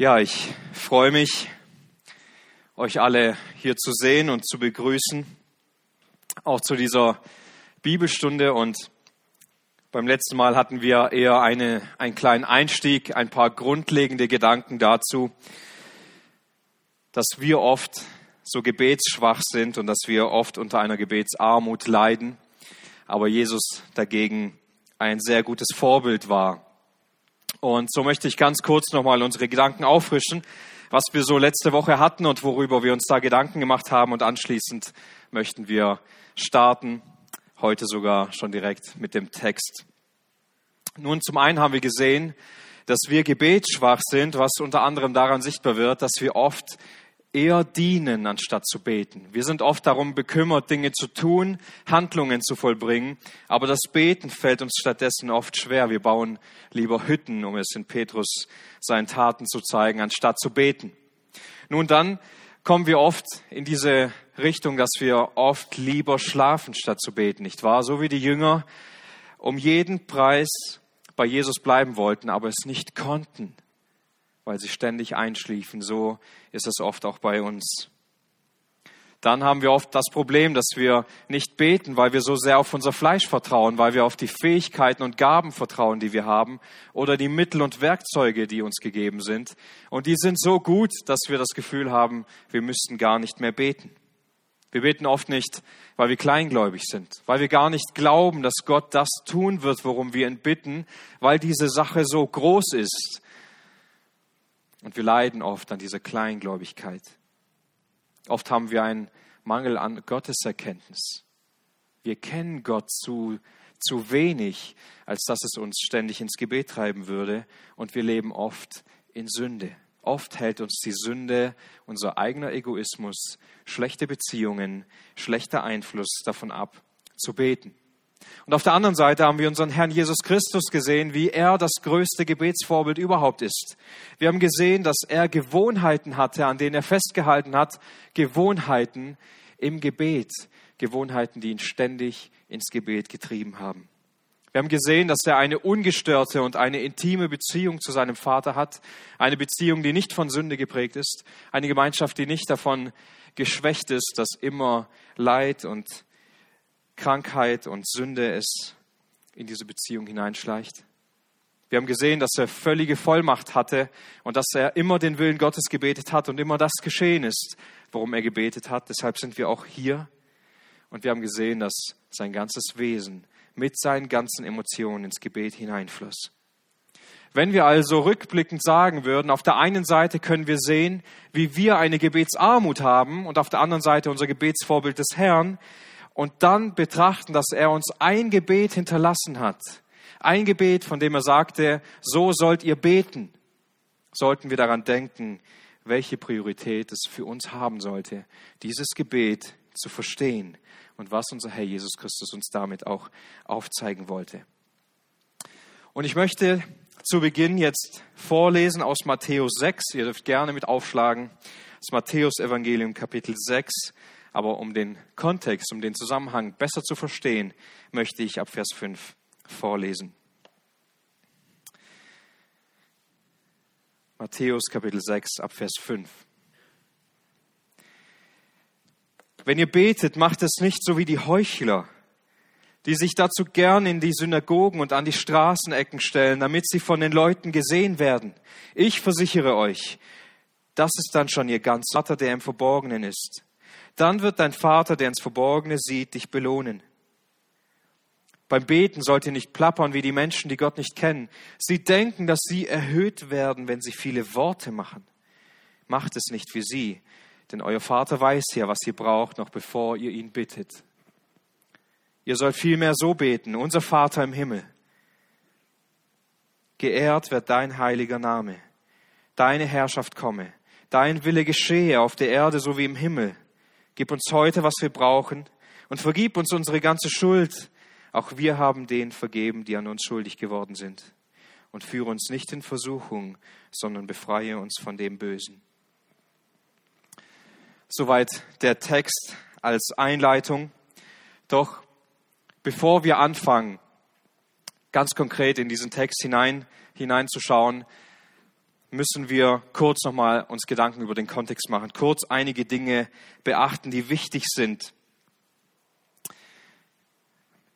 Ja, ich freue mich, euch alle hier zu sehen und zu begrüßen, auch zu dieser Bibelstunde. Und beim letzten Mal hatten wir eher eine, einen kleinen Einstieg, ein paar grundlegende Gedanken dazu, dass wir oft so gebetsschwach sind und dass wir oft unter einer Gebetsarmut leiden, aber Jesus dagegen ein sehr gutes Vorbild war und so möchte ich ganz kurz nochmal unsere Gedanken auffrischen, was wir so letzte Woche hatten und worüber wir uns da Gedanken gemacht haben. Und anschließend möchten wir starten, heute sogar schon direkt mit dem Text. Nun, zum einen haben wir gesehen, dass wir gebetsschwach sind, was unter anderem daran sichtbar wird, dass wir oft eher dienen, anstatt zu beten. Wir sind oft darum bekümmert, Dinge zu tun, Handlungen zu vollbringen, aber das Beten fällt uns stattdessen oft schwer. Wir bauen lieber Hütten, um es in Petrus seinen Taten zu zeigen, anstatt zu beten. Nun dann kommen wir oft in diese Richtung, dass wir oft lieber schlafen, statt zu beten, nicht wahr? So wie die Jünger um jeden Preis bei Jesus bleiben wollten, aber es nicht konnten weil sie ständig einschliefen. So ist es oft auch bei uns. Dann haben wir oft das Problem, dass wir nicht beten, weil wir so sehr auf unser Fleisch vertrauen, weil wir auf die Fähigkeiten und Gaben vertrauen, die wir haben, oder die Mittel und Werkzeuge, die uns gegeben sind. Und die sind so gut, dass wir das Gefühl haben, wir müssten gar nicht mehr beten. Wir beten oft nicht, weil wir kleingläubig sind, weil wir gar nicht glauben, dass Gott das tun wird, worum wir ihn bitten, weil diese Sache so groß ist, und wir leiden oft an dieser Kleingläubigkeit. Oft haben wir einen Mangel an Gotteserkenntnis. Wir kennen Gott zu, zu wenig, als dass es uns ständig ins Gebet treiben würde. Und wir leben oft in Sünde. Oft hält uns die Sünde, unser eigener Egoismus, schlechte Beziehungen, schlechter Einfluss davon ab, zu beten. Und auf der anderen Seite haben wir unseren Herrn Jesus Christus gesehen, wie er das größte Gebetsvorbild überhaupt ist. Wir haben gesehen, dass er Gewohnheiten hatte, an denen er festgehalten hat, Gewohnheiten im Gebet, Gewohnheiten, die ihn ständig ins Gebet getrieben haben. Wir haben gesehen, dass er eine ungestörte und eine intime Beziehung zu seinem Vater hat, eine Beziehung, die nicht von Sünde geprägt ist, eine Gemeinschaft, die nicht davon geschwächt ist, dass immer Leid und Krankheit und Sünde es in diese Beziehung hineinschleicht. Wir haben gesehen, dass er völlige Vollmacht hatte und dass er immer den Willen Gottes gebetet hat und immer das geschehen ist, worum er gebetet hat. Deshalb sind wir auch hier. Und wir haben gesehen, dass sein ganzes Wesen mit seinen ganzen Emotionen ins Gebet hineinfloss. Wenn wir also rückblickend sagen würden, auf der einen Seite können wir sehen, wie wir eine Gebetsarmut haben und auf der anderen Seite unser Gebetsvorbild des Herrn, und dann betrachten, dass er uns ein Gebet hinterlassen hat. Ein Gebet, von dem er sagte, so sollt ihr beten. Sollten wir daran denken, welche Priorität es für uns haben sollte, dieses Gebet zu verstehen und was unser Herr Jesus Christus uns damit auch aufzeigen wollte. Und ich möchte zu Beginn jetzt vorlesen aus Matthäus 6. Ihr dürft gerne mit aufschlagen. Das Matthäus Evangelium Kapitel 6 aber um den Kontext, um den Zusammenhang besser zu verstehen, möchte ich ab Vers 5 vorlesen. Matthäus Kapitel 6 ab Vers 5. Wenn ihr betet, macht es nicht so wie die Heuchler, die sich dazu gern in die Synagogen und an die Straßenecken stellen, damit sie von den Leuten gesehen werden. Ich versichere euch, das ist dann schon ihr ganz Vater, der im Verborgenen ist dann wird dein Vater, der ins Verborgene sieht, dich belohnen. Beim Beten sollt ihr nicht plappern wie die Menschen, die Gott nicht kennen. Sie denken, dass sie erhöht werden, wenn sie viele Worte machen. Macht es nicht wie sie, denn euer Vater weiß ja, was ihr braucht, noch bevor ihr ihn bittet. Ihr sollt vielmehr so beten, unser Vater im Himmel. Geehrt wird dein heiliger Name, deine Herrschaft komme, dein Wille geschehe auf der Erde so wie im Himmel. Gib uns heute, was wir brauchen und vergib uns unsere ganze Schuld. Auch wir haben denen vergeben, die an uns schuldig geworden sind. Und führe uns nicht in Versuchung, sondern befreie uns von dem Bösen. Soweit der Text als Einleitung. Doch bevor wir anfangen, ganz konkret in diesen Text hinein, hineinzuschauen, müssen wir kurz nochmal uns Gedanken über den Kontext machen, kurz einige Dinge beachten, die wichtig sind.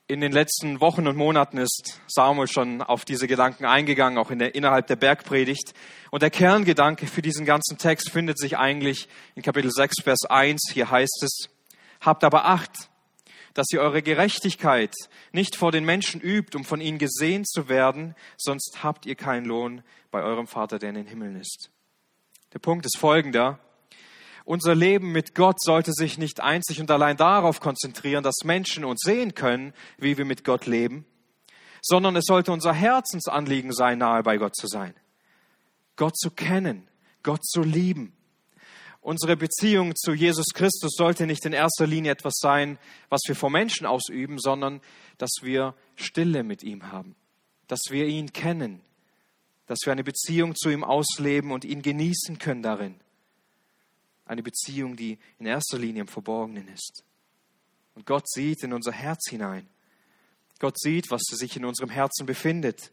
In den letzten Wochen und Monaten ist Samuel schon auf diese Gedanken eingegangen, auch in der, innerhalb der Bergpredigt. Und der Kerngedanke für diesen ganzen Text findet sich eigentlich in Kapitel 6, Vers 1. Hier heißt es, habt aber Acht, dass ihr eure Gerechtigkeit nicht vor den Menschen übt, um von ihnen gesehen zu werden, sonst habt ihr keinen Lohn bei eurem Vater, der in den Himmeln ist. Der Punkt ist folgender. Unser Leben mit Gott sollte sich nicht einzig und allein darauf konzentrieren, dass Menschen uns sehen können, wie wir mit Gott leben, sondern es sollte unser Herzensanliegen sein, nahe bei Gott zu sein. Gott zu kennen, Gott zu lieben. Unsere Beziehung zu Jesus Christus sollte nicht in erster Linie etwas sein, was wir vor Menschen ausüben, sondern dass wir Stille mit ihm haben, dass wir ihn kennen, dass wir eine Beziehung zu ihm ausleben und ihn genießen können darin. Eine Beziehung, die in erster Linie im Verborgenen ist. Und Gott sieht in unser Herz hinein. Gott sieht, was sich in unserem Herzen befindet.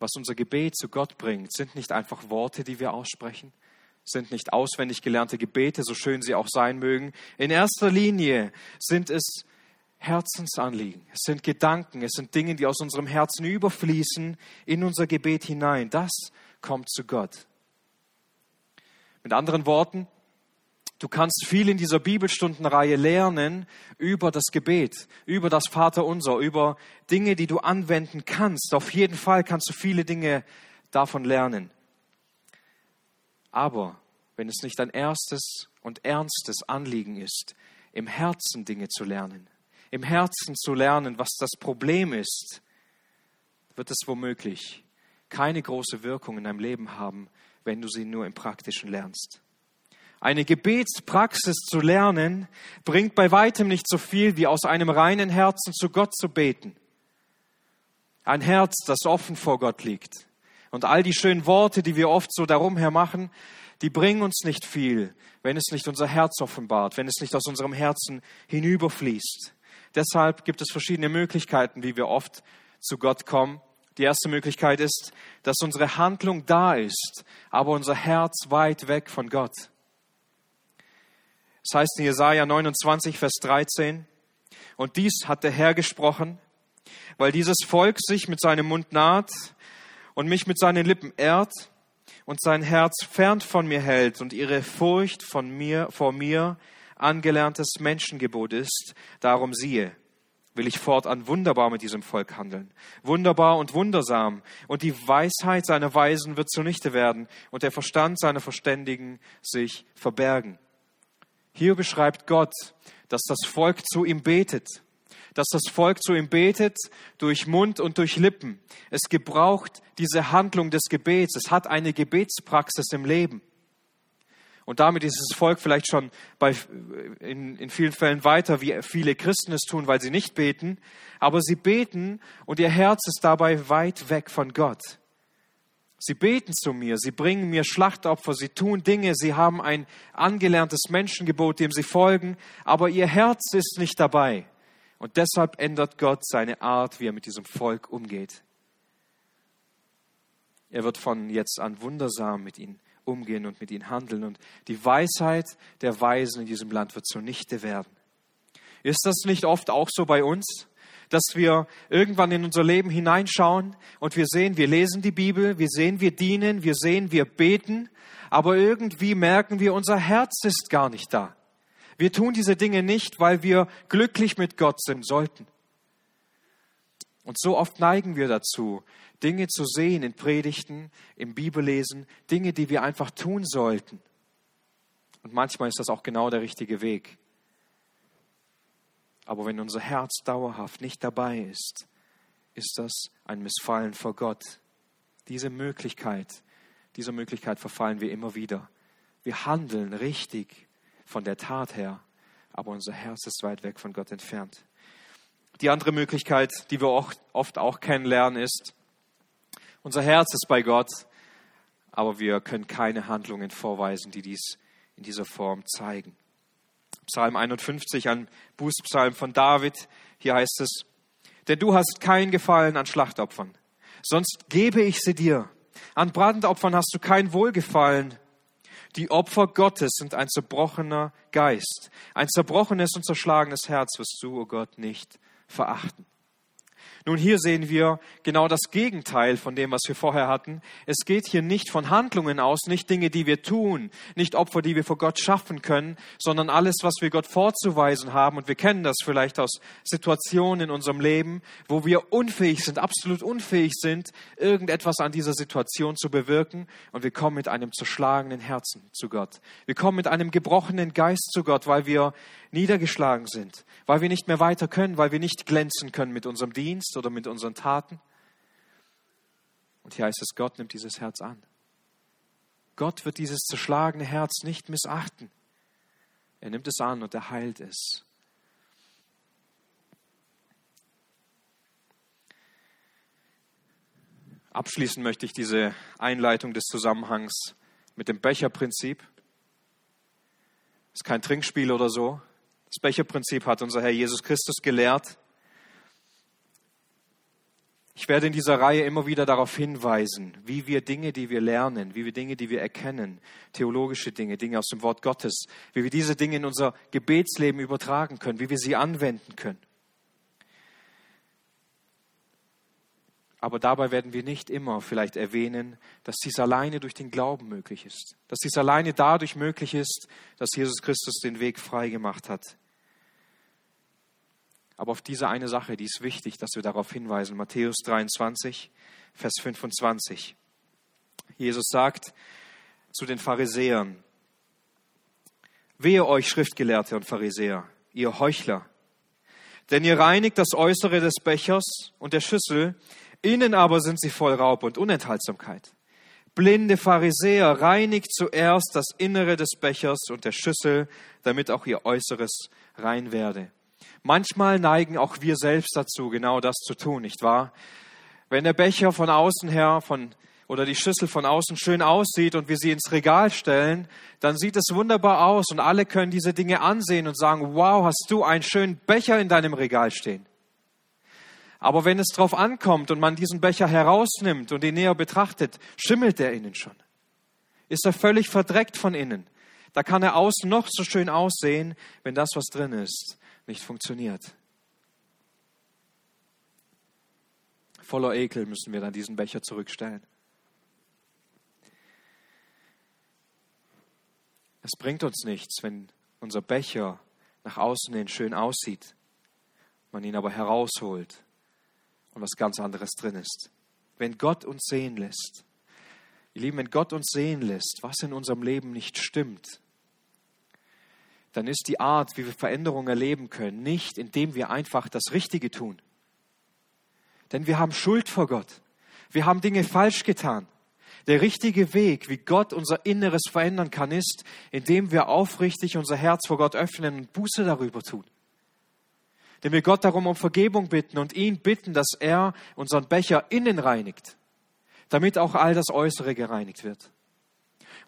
Was unser Gebet zu Gott bringt, sind nicht einfach Worte, die wir aussprechen, sind nicht auswendig gelernte Gebete, so schön sie auch sein mögen. In erster Linie sind es Herzensanliegen, es sind Gedanken, es sind Dinge, die aus unserem Herzen überfließen in unser Gebet hinein. Das kommt zu Gott. Mit anderen Worten, du kannst viel in dieser Bibelstundenreihe lernen über das Gebet, über das Vaterunser, über Dinge, die du anwenden kannst. Auf jeden Fall kannst du viele Dinge davon lernen. Aber wenn es nicht dein erstes und ernstes Anliegen ist, im Herzen Dinge zu lernen, im Herzen zu lernen, was das Problem ist, wird es womöglich keine große Wirkung in deinem Leben haben, wenn du sie nur im Praktischen lernst. Eine Gebetspraxis zu lernen, bringt bei weitem nicht so viel wie aus einem reinen Herzen zu Gott zu beten. Ein Herz, das offen vor Gott liegt. Und all die schönen Worte, die wir oft so darum her machen, die bringen uns nicht viel, wenn es nicht unser Herz offenbart, wenn es nicht aus unserem Herzen hinüberfließt. Deshalb gibt es verschiedene Möglichkeiten, wie wir oft zu Gott kommen. Die erste Möglichkeit ist, dass unsere Handlung da ist, aber unser Herz weit weg von Gott. Es heißt in Jesaja 29, Vers 13, und dies hat der Herr gesprochen, weil dieses Volk sich mit seinem Mund naht und mich mit seinen Lippen ehrt und sein Herz fern von mir hält und ihre Furcht von mir, vor mir angelerntes Menschengebot ist, darum siehe, will ich fortan wunderbar mit diesem Volk handeln. Wunderbar und wundersam. Und die Weisheit seiner Weisen wird zunichte werden und der Verstand seiner Verständigen sich verbergen. Hier beschreibt Gott, dass das Volk zu ihm betet, dass das Volk zu ihm betet durch Mund und durch Lippen. Es gebraucht diese Handlung des Gebets. Es hat eine Gebetspraxis im Leben. Und damit ist das Volk vielleicht schon bei, in, in vielen Fällen weiter, wie viele Christen es tun, weil sie nicht beten. Aber sie beten und ihr Herz ist dabei weit weg von Gott. Sie beten zu mir, sie bringen mir Schlachtopfer, sie tun Dinge, sie haben ein angelerntes Menschengebot, dem sie folgen, aber ihr Herz ist nicht dabei. Und deshalb ändert Gott seine Art, wie er mit diesem Volk umgeht. Er wird von jetzt an wundersam mit ihnen umgehen und mit ihnen handeln. Und die Weisheit der Weisen in diesem Land wird zunichte werden. Ist das nicht oft auch so bei uns? Dass wir irgendwann in unser Leben hineinschauen und wir sehen, wir lesen die Bibel, wir sehen, wir dienen, wir sehen, wir beten, aber irgendwie merken wir, unser Herz ist gar nicht da. Wir tun diese Dinge nicht, weil wir glücklich mit Gott sind sollten. Und so oft neigen wir dazu, Dinge zu sehen in Predigten, im Bibellesen, Dinge, die wir einfach tun sollten. Und manchmal ist das auch genau der richtige Weg. Aber wenn unser Herz dauerhaft nicht dabei ist, ist das ein Missfallen vor Gott. Diese Möglichkeit, dieser Möglichkeit verfallen wir immer wieder. Wir handeln richtig von der Tat her, aber unser Herz ist weit weg von Gott entfernt. Die andere Möglichkeit, die wir oft auch kennenlernen, ist, unser Herz ist bei Gott, aber wir können keine Handlungen vorweisen, die dies in dieser Form zeigen. Psalm 51, ein Bußpsalm von David. Hier heißt es, denn du hast kein Gefallen an Schlachtopfern. sonst gebe ich sie dir. An Brandopfern hast du kein Wohlgefallen. Die Opfer Gottes sind ein zerbrochener Geist. Ein zerbrochenes und zerschlagenes Herz wirst du, o oh Gott, nicht verachten. Nun, hier sehen wir genau das Gegenteil von dem, was wir vorher hatten. Es geht hier nicht von Handlungen aus, nicht Dinge, die wir tun, nicht Opfer, die wir vor Gott schaffen können, sondern alles, was wir Gott vorzuweisen haben. Und wir kennen das vielleicht aus Situationen in unserem Leben, wo wir unfähig sind, absolut unfähig sind, irgendetwas an dieser Situation zu bewirken. Und wir kommen mit einem zerschlagenen Herzen zu Gott. Wir kommen mit einem gebrochenen Geist zu Gott, weil wir niedergeschlagen sind, weil wir nicht mehr weiter können, weil wir nicht glänzen können mit unserem Dienst oder mit unseren Taten. Und hier heißt es, Gott nimmt dieses Herz an. Gott wird dieses zerschlagene Herz nicht missachten. Er nimmt es an und er heilt es. Abschließen möchte ich diese Einleitung des Zusammenhangs mit dem Becherprinzip. Es ist kein Trinkspiel oder so. Das Becherprinzip hat unser Herr Jesus Christus gelehrt. Ich werde in dieser Reihe immer wieder darauf hinweisen, wie wir Dinge, die wir lernen, wie wir Dinge, die wir erkennen, theologische Dinge, Dinge aus dem Wort Gottes, wie wir diese Dinge in unser Gebetsleben übertragen können, wie wir sie anwenden können. Aber dabei werden wir nicht immer vielleicht erwähnen, dass dies alleine durch den Glauben möglich ist. Dass dies alleine dadurch möglich ist, dass Jesus Christus den Weg frei gemacht hat. Aber auf diese eine Sache, die ist wichtig, dass wir darauf hinweisen. Matthäus 23, Vers 25. Jesus sagt zu den Pharisäern, Wehe euch Schriftgelehrte und Pharisäer, ihr Heuchler, denn ihr reinigt das Äußere des Bechers und der Schüssel, Innen aber sind sie voll Raub und Unenthaltsamkeit. Blinde Pharisäer, reinigt zuerst das Innere des Bechers und der Schüssel, damit auch ihr Äußeres rein werde. Manchmal neigen auch wir selbst dazu, genau das zu tun, nicht wahr? Wenn der Becher von außen her, von, oder die Schüssel von außen schön aussieht und wir sie ins Regal stellen, dann sieht es wunderbar aus und alle können diese Dinge ansehen und sagen, wow, hast du einen schönen Becher in deinem Regal stehen. Aber wenn es darauf ankommt und man diesen Becher herausnimmt und ihn näher betrachtet, schimmelt er innen schon. Ist er völlig verdreckt von innen. Da kann er außen noch so schön aussehen, wenn das, was drin ist, nicht funktioniert. Voller Ekel müssen wir dann diesen Becher zurückstellen. Es bringt uns nichts, wenn unser Becher nach außen hin schön aussieht, man ihn aber herausholt und was ganz anderes drin ist. Wenn Gott uns sehen lässt, ihr Lieben, wenn Gott uns sehen lässt, was in unserem Leben nicht stimmt, dann ist die Art, wie wir Veränderungen erleben können, nicht, indem wir einfach das Richtige tun. Denn wir haben Schuld vor Gott. Wir haben Dinge falsch getan. Der richtige Weg, wie Gott unser Inneres verändern kann, ist, indem wir aufrichtig unser Herz vor Gott öffnen und Buße darüber tun denn wir Gott darum um Vergebung bitten und ihn bitten, dass er unseren Becher innen reinigt, damit auch all das Äußere gereinigt wird.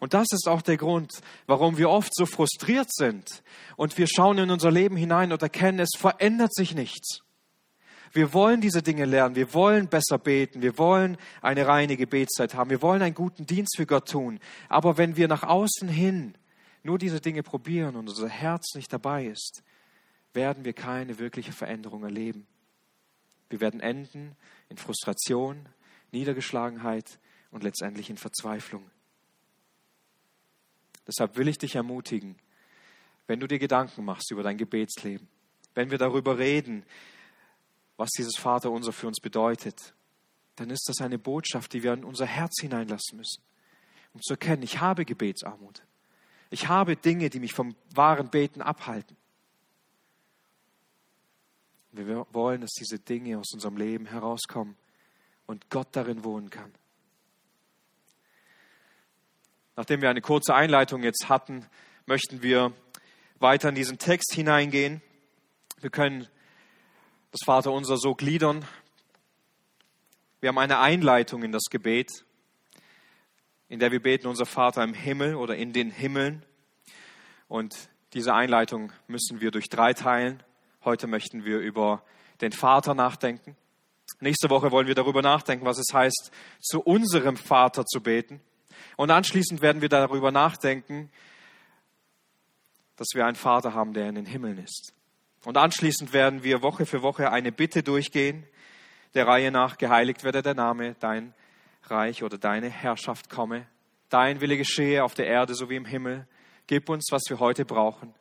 Und das ist auch der Grund, warum wir oft so frustriert sind und wir schauen in unser Leben hinein und erkennen, es verändert sich nichts. Wir wollen diese Dinge lernen, wir wollen besser beten, wir wollen eine reine Gebetszeit haben, wir wollen einen guten Dienst für Gott tun. Aber wenn wir nach außen hin nur diese Dinge probieren und unser Herz nicht dabei ist, werden wir keine wirkliche Veränderung erleben. Wir werden enden in Frustration, Niedergeschlagenheit und letztendlich in Verzweiflung. Deshalb will ich dich ermutigen, wenn du dir Gedanken machst über dein Gebetsleben, wenn wir darüber reden, was dieses Vaterunser für uns bedeutet, dann ist das eine Botschaft, die wir in unser Herz hineinlassen müssen, um zu erkennen, ich habe Gebetsarmut. Ich habe Dinge, die mich vom wahren Beten abhalten. Wir wollen, dass diese Dinge aus unserem Leben herauskommen und Gott darin wohnen kann. Nachdem wir eine kurze Einleitung jetzt hatten, möchten wir weiter in diesen Text hineingehen. Wir können das Vaterunser so gliedern. Wir haben eine Einleitung in das Gebet, in der wir beten, unser Vater im Himmel oder in den Himmeln. Und diese Einleitung müssen wir durch drei teilen. Heute möchten wir über den Vater nachdenken. Nächste Woche wollen wir darüber nachdenken, was es heißt, zu unserem Vater zu beten. Und anschließend werden wir darüber nachdenken, dass wir einen Vater haben, der in den Himmeln ist. Und anschließend werden wir Woche für Woche eine Bitte durchgehen, der Reihe nach, geheiligt werde der Name, dein Reich oder deine Herrschaft komme, dein Wille geschehe auf der Erde so wie im Himmel. Gib uns, was wir heute brauchen.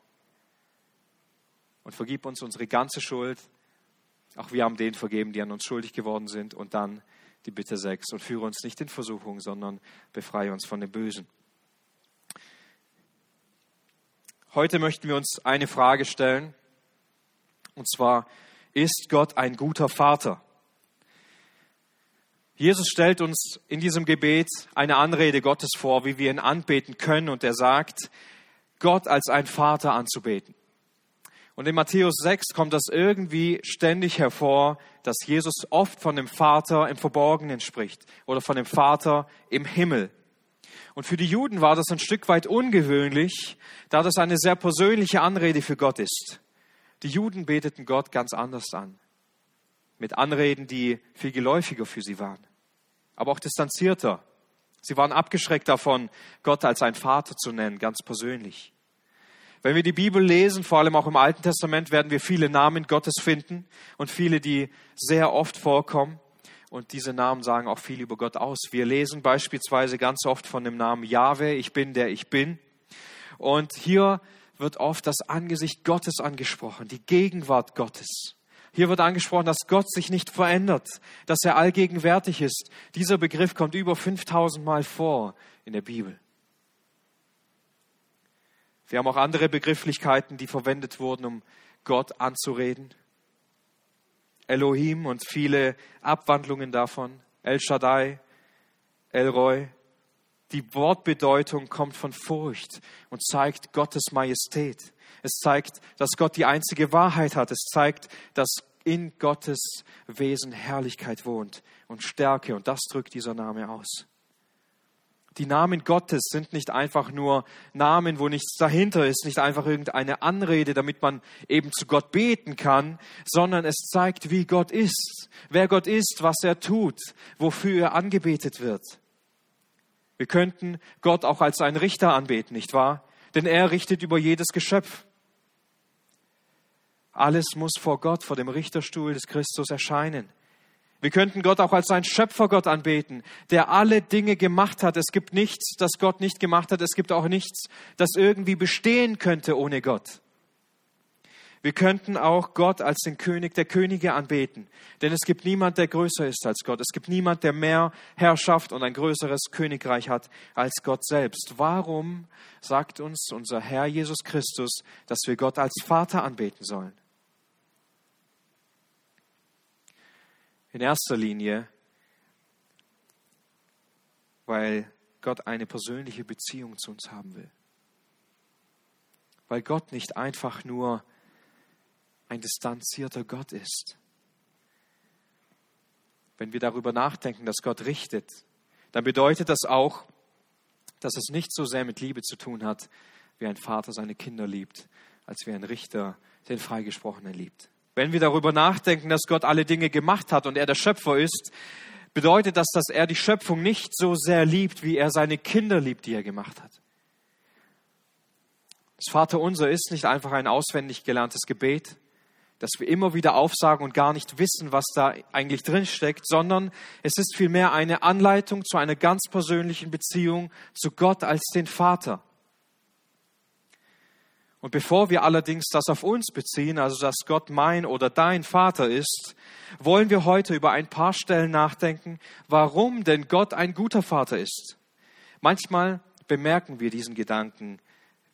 Und vergib uns unsere ganze Schuld. Auch wir haben denen vergeben, die an uns schuldig geworden sind. Und dann die Bitte sechs. Und führe uns nicht in Versuchung, sondern befreie uns von dem Bösen. Heute möchten wir uns eine Frage stellen. Und zwar, ist Gott ein guter Vater? Jesus stellt uns in diesem Gebet eine Anrede Gottes vor, wie wir ihn anbeten können. Und er sagt, Gott als ein Vater anzubeten. Und in Matthäus 6 kommt das irgendwie ständig hervor, dass Jesus oft von dem Vater im Verborgenen spricht oder von dem Vater im Himmel. Und für die Juden war das ein Stück weit ungewöhnlich, da das eine sehr persönliche Anrede für Gott ist. Die Juden beteten Gott ganz anders an, mit Anreden, die viel geläufiger für sie waren, aber auch distanzierter. Sie waren abgeschreckt davon, Gott als ein Vater zu nennen, ganz persönlich. Wenn wir die Bibel lesen, vor allem auch im Alten Testament, werden wir viele Namen Gottes finden und viele, die sehr oft vorkommen. Und diese Namen sagen auch viel über Gott aus. Wir lesen beispielsweise ganz oft von dem Namen Jahwe, ich bin der ich bin. Und hier wird oft das Angesicht Gottes angesprochen, die Gegenwart Gottes. Hier wird angesprochen, dass Gott sich nicht verändert, dass er allgegenwärtig ist. Dieser Begriff kommt über 5000 Mal vor in der Bibel. Wir haben auch andere Begrifflichkeiten, die verwendet wurden, um Gott anzureden. Elohim und viele Abwandlungen davon. El Shaddai, El Roy. Die Wortbedeutung kommt von Furcht und zeigt Gottes Majestät. Es zeigt, dass Gott die einzige Wahrheit hat. Es zeigt, dass in Gottes Wesen Herrlichkeit wohnt und Stärke. Und das drückt dieser Name aus. Die Namen Gottes sind nicht einfach nur Namen, wo nichts dahinter ist, nicht einfach irgendeine Anrede, damit man eben zu Gott beten kann, sondern es zeigt, wie Gott ist, wer Gott ist, was er tut, wofür er angebetet wird. Wir könnten Gott auch als einen Richter anbeten, nicht wahr? Denn er richtet über jedes Geschöpf. Alles muss vor Gott, vor dem Richterstuhl des Christus erscheinen. Wir könnten Gott auch als ein Schöpfergott anbeten, der alle Dinge gemacht hat. Es gibt nichts, das Gott nicht gemacht hat. Es gibt auch nichts, das irgendwie bestehen könnte ohne Gott. Wir könnten auch Gott als den König der Könige anbeten, denn es gibt niemand, der größer ist als Gott. Es gibt niemand, der mehr Herrschaft und ein größeres Königreich hat als Gott selbst. Warum sagt uns unser Herr Jesus Christus, dass wir Gott als Vater anbeten sollen? In erster Linie, weil Gott eine persönliche Beziehung zu uns haben will. Weil Gott nicht einfach nur ein distanzierter Gott ist. Wenn wir darüber nachdenken, dass Gott richtet, dann bedeutet das auch, dass es nicht so sehr mit Liebe zu tun hat, wie ein Vater seine Kinder liebt, als wie ein Richter den Freigesprochenen liebt. Wenn wir darüber nachdenken, dass Gott alle Dinge gemacht hat und er der Schöpfer ist, bedeutet das, dass er die Schöpfung nicht so sehr liebt, wie er seine Kinder liebt, die er gemacht hat. Das Vaterunser ist nicht einfach ein auswendig gelerntes Gebet, das wir immer wieder aufsagen und gar nicht wissen, was da eigentlich drin steckt, sondern es ist vielmehr eine Anleitung zu einer ganz persönlichen Beziehung zu Gott als den Vater. Und bevor wir allerdings das auf uns beziehen, also dass Gott mein oder dein Vater ist, wollen wir heute über ein paar Stellen nachdenken, warum denn Gott ein guter Vater ist. Manchmal bemerken wir diesen Gedanken,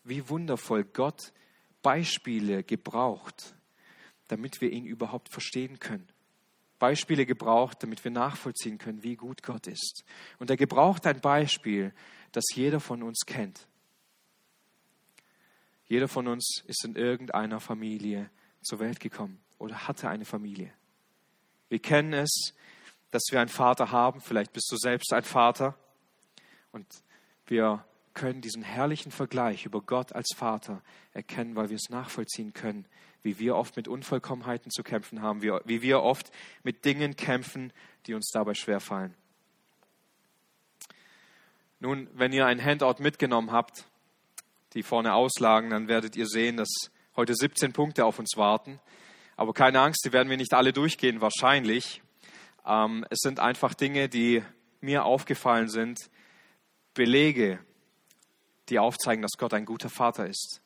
wie wundervoll Gott Beispiele gebraucht, damit wir ihn überhaupt verstehen können. Beispiele gebraucht, damit wir nachvollziehen können, wie gut Gott ist. Und er gebraucht ein Beispiel, das jeder von uns kennt. Jeder von uns ist in irgendeiner Familie zur Welt gekommen oder hatte eine Familie. Wir kennen es, dass wir einen Vater haben. Vielleicht bist du selbst ein Vater. Und wir können diesen herrlichen Vergleich über Gott als Vater erkennen, weil wir es nachvollziehen können, wie wir oft mit Unvollkommenheiten zu kämpfen haben, wie wir oft mit Dingen kämpfen, die uns dabei schwerfallen. Nun, wenn ihr ein Handout mitgenommen habt, die vorne auslagen, dann werdet ihr sehen, dass heute 17 Punkte auf uns warten. Aber keine Angst, die werden wir nicht alle durchgehen, wahrscheinlich. Ähm, es sind einfach Dinge, die mir aufgefallen sind, Belege, die aufzeigen, dass Gott ein guter Vater ist.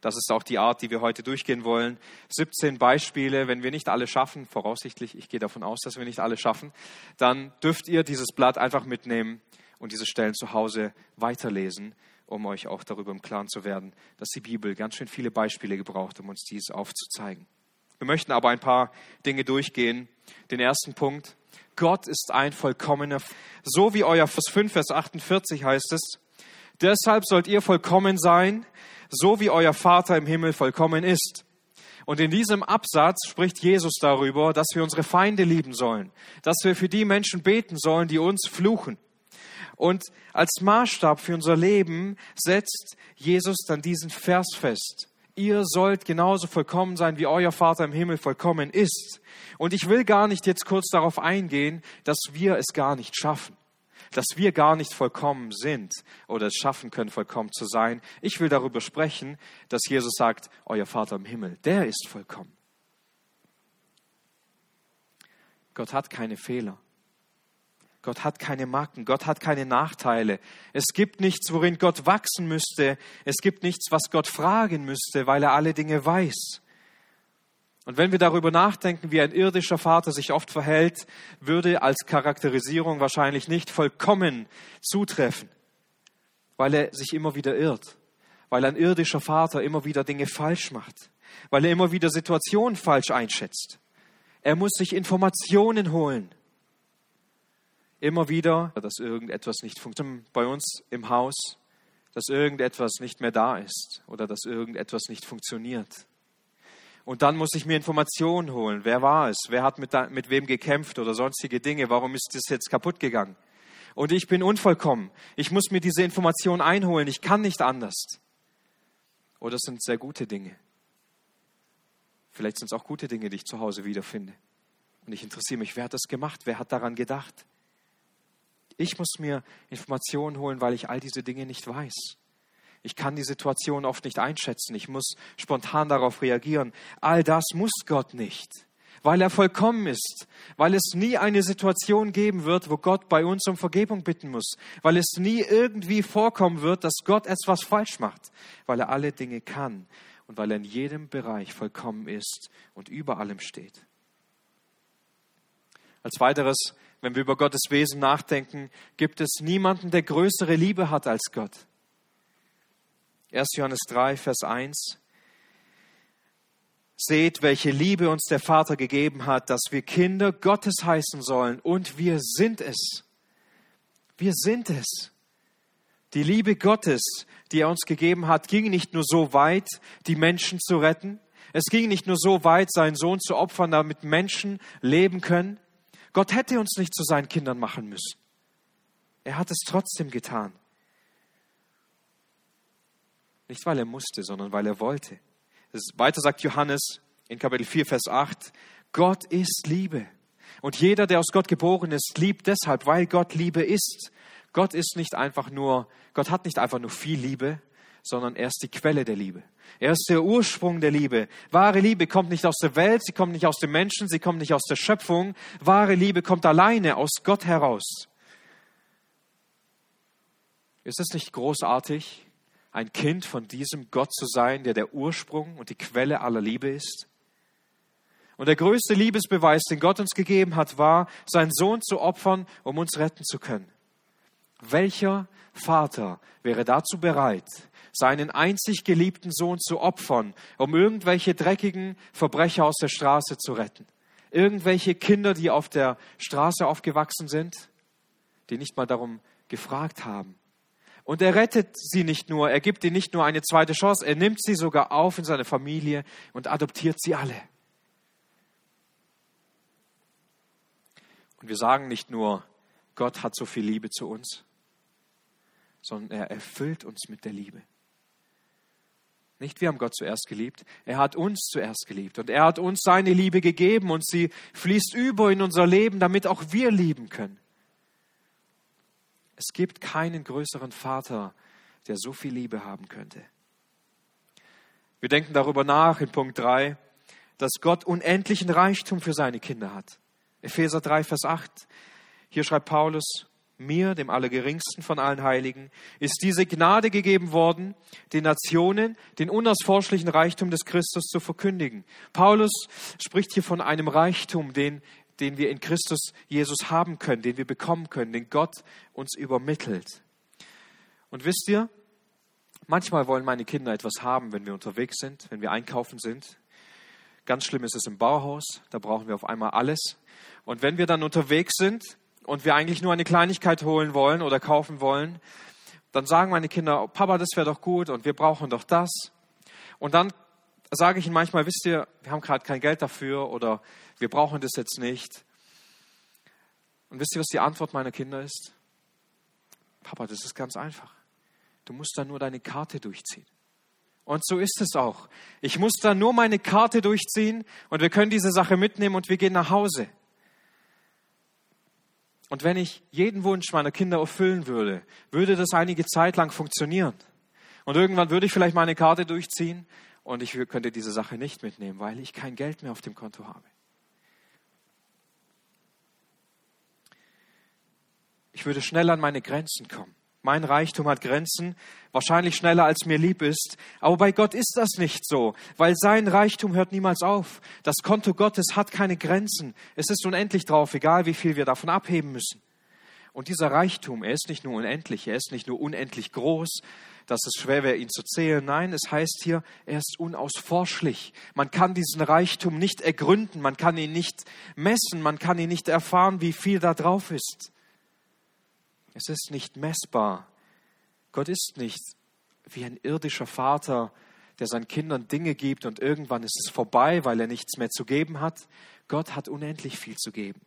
Das ist auch die Art, die wir heute durchgehen wollen. 17 Beispiele, wenn wir nicht alle schaffen, voraussichtlich, ich gehe davon aus, dass wir nicht alle schaffen, dann dürft ihr dieses Blatt einfach mitnehmen und diese Stellen zu Hause weiterlesen, um euch auch darüber im Klaren zu werden, dass die Bibel ganz schön viele Beispiele gebraucht, um uns dies aufzuzeigen. Wir möchten aber ein paar Dinge durchgehen. Den ersten Punkt. Gott ist ein vollkommener, so wie euer Vers 5, Vers 48 heißt es. Deshalb sollt ihr vollkommen sein, so wie euer Vater im Himmel vollkommen ist. Und in diesem Absatz spricht Jesus darüber, dass wir unsere Feinde lieben sollen, dass wir für die Menschen beten sollen, die uns fluchen. Und als Maßstab für unser Leben setzt Jesus dann diesen Vers fest. Ihr sollt genauso vollkommen sein, wie euer Vater im Himmel vollkommen ist. Und ich will gar nicht jetzt kurz darauf eingehen, dass wir es gar nicht schaffen dass wir gar nicht vollkommen sind oder es schaffen können, vollkommen zu sein. Ich will darüber sprechen, dass Jesus sagt, euer Vater im Himmel, der ist vollkommen. Gott hat keine Fehler. Gott hat keine Macken, Gott hat keine Nachteile. Es gibt nichts, worin Gott wachsen müsste. Es gibt nichts, was Gott fragen müsste, weil er alle Dinge weiß. Und wenn wir darüber nachdenken, wie ein irdischer Vater sich oft verhält, würde als Charakterisierung wahrscheinlich nicht vollkommen zutreffen, weil er sich immer wieder irrt, weil ein irdischer Vater immer wieder Dinge falsch macht, weil er immer wieder Situationen falsch einschätzt. Er muss sich Informationen holen. Immer wieder, dass irgendetwas nicht funktioniert bei uns im Haus, dass irgendetwas nicht mehr da ist oder dass irgendetwas nicht funktioniert. Und dann muss ich mir Informationen holen. Wer war es? Wer hat mit, mit wem gekämpft oder sonstige Dinge? Warum ist das jetzt kaputt gegangen? Und ich bin unvollkommen. Ich muss mir diese Informationen einholen. Ich kann nicht anders. Oder es sind sehr gute Dinge. Vielleicht sind es auch gute Dinge, die ich zu Hause wiederfinde. Und ich interessiere mich, wer hat das gemacht? Wer hat daran gedacht? Ich muss mir Informationen holen, weil ich all diese Dinge nicht weiß. Ich kann die Situation oft nicht einschätzen. Ich muss spontan darauf reagieren. All das muss Gott nicht, weil er vollkommen ist, weil es nie eine Situation geben wird, wo Gott bei uns um Vergebung bitten muss, weil es nie irgendwie vorkommen wird, dass Gott etwas falsch macht, weil er alle Dinge kann und weil er in jedem Bereich vollkommen ist und über allem steht. Als weiteres, wenn wir über Gottes Wesen nachdenken, gibt es niemanden, der größere Liebe hat als Gott. 1. Johannes 3, Vers 1. Seht, welche Liebe uns der Vater gegeben hat, dass wir Kinder Gottes heißen sollen. Und wir sind es. Wir sind es. Die Liebe Gottes, die er uns gegeben hat, ging nicht nur so weit, die Menschen zu retten. Es ging nicht nur so weit, seinen Sohn zu opfern, damit Menschen leben können. Gott hätte uns nicht zu seinen Kindern machen müssen. Er hat es trotzdem getan. Nicht weil er musste, sondern weil er wollte. Weiter sagt Johannes in Kapitel 4, Vers 8, Gott ist Liebe. Und jeder, der aus Gott geboren ist, liebt deshalb, weil Gott Liebe ist. Gott ist nicht einfach nur, Gott hat nicht einfach nur viel Liebe, sondern er ist die Quelle der Liebe. Er ist der Ursprung der Liebe. Wahre Liebe kommt nicht aus der Welt, sie kommt nicht aus dem Menschen, sie kommt nicht aus der Schöpfung. Wahre Liebe kommt alleine aus Gott heraus. Ist es nicht großartig, ein Kind von diesem Gott zu sein, der der Ursprung und die Quelle aller Liebe ist? Und der größte Liebesbeweis, den Gott uns gegeben hat, war, seinen Sohn zu opfern, um uns retten zu können. Welcher Vater wäre dazu bereit, seinen einzig geliebten Sohn zu opfern, um irgendwelche dreckigen Verbrecher aus der Straße zu retten? Irgendwelche Kinder, die auf der Straße aufgewachsen sind, die nicht mal darum gefragt haben, und er rettet sie nicht nur, er gibt ihnen nicht nur eine zweite Chance, er nimmt sie sogar auf in seine Familie und adoptiert sie alle. Und wir sagen nicht nur, Gott hat so viel Liebe zu uns, sondern er erfüllt uns mit der Liebe. Nicht wir haben Gott zuerst geliebt, er hat uns zuerst geliebt und er hat uns seine Liebe gegeben und sie fließt über in unser Leben, damit auch wir lieben können. Es gibt keinen größeren Vater, der so viel Liebe haben könnte. Wir denken darüber nach in Punkt 3, dass Gott unendlichen Reichtum für seine Kinder hat. Epheser 3, Vers 8. Hier schreibt Paulus, mir, dem Allergeringsten von allen Heiligen, ist diese Gnade gegeben worden, den Nationen den unausforschlichen Reichtum des Christus zu verkündigen. Paulus spricht hier von einem Reichtum, den, den wir in Christus Jesus haben können, den wir bekommen können, den Gott uns übermittelt. Und wisst ihr, manchmal wollen meine Kinder etwas haben, wenn wir unterwegs sind, wenn wir einkaufen sind. Ganz schlimm ist es im Bauhaus, da brauchen wir auf einmal alles. Und wenn wir dann unterwegs sind, und wir eigentlich nur eine Kleinigkeit holen wollen oder kaufen wollen, dann sagen meine Kinder, Papa, das wäre doch gut und wir brauchen doch das. Und dann sage ich ihnen manchmal, wisst ihr, wir haben gerade kein Geld dafür oder wir brauchen das jetzt nicht. Und wisst ihr, was die Antwort meiner Kinder ist? Papa, das ist ganz einfach. Du musst da nur deine Karte durchziehen. Und so ist es auch. Ich muss da nur meine Karte durchziehen und wir können diese Sache mitnehmen und wir gehen nach Hause. Und wenn ich jeden Wunsch meiner Kinder erfüllen würde, würde das einige Zeit lang funktionieren. Und irgendwann würde ich vielleicht meine Karte durchziehen und ich könnte diese Sache nicht mitnehmen, weil ich kein Geld mehr auf dem Konto habe. Ich würde schnell an meine Grenzen kommen. Mein Reichtum hat Grenzen, wahrscheinlich schneller als mir lieb ist. Aber bei Gott ist das nicht so, weil sein Reichtum hört niemals auf. Das Konto Gottes hat keine Grenzen. Es ist unendlich drauf, egal wie viel wir davon abheben müssen. Und dieser Reichtum, er ist nicht nur unendlich, er ist nicht nur unendlich groß, dass es schwer wäre, ihn zu zählen. Nein, es heißt hier, er ist unausforschlich. Man kann diesen Reichtum nicht ergründen, man kann ihn nicht messen, man kann ihn nicht erfahren, wie viel da drauf ist. Es ist nicht messbar. Gott ist nicht wie ein irdischer Vater, der seinen Kindern Dinge gibt und irgendwann ist es vorbei, weil er nichts mehr zu geben hat. Gott hat unendlich viel zu geben.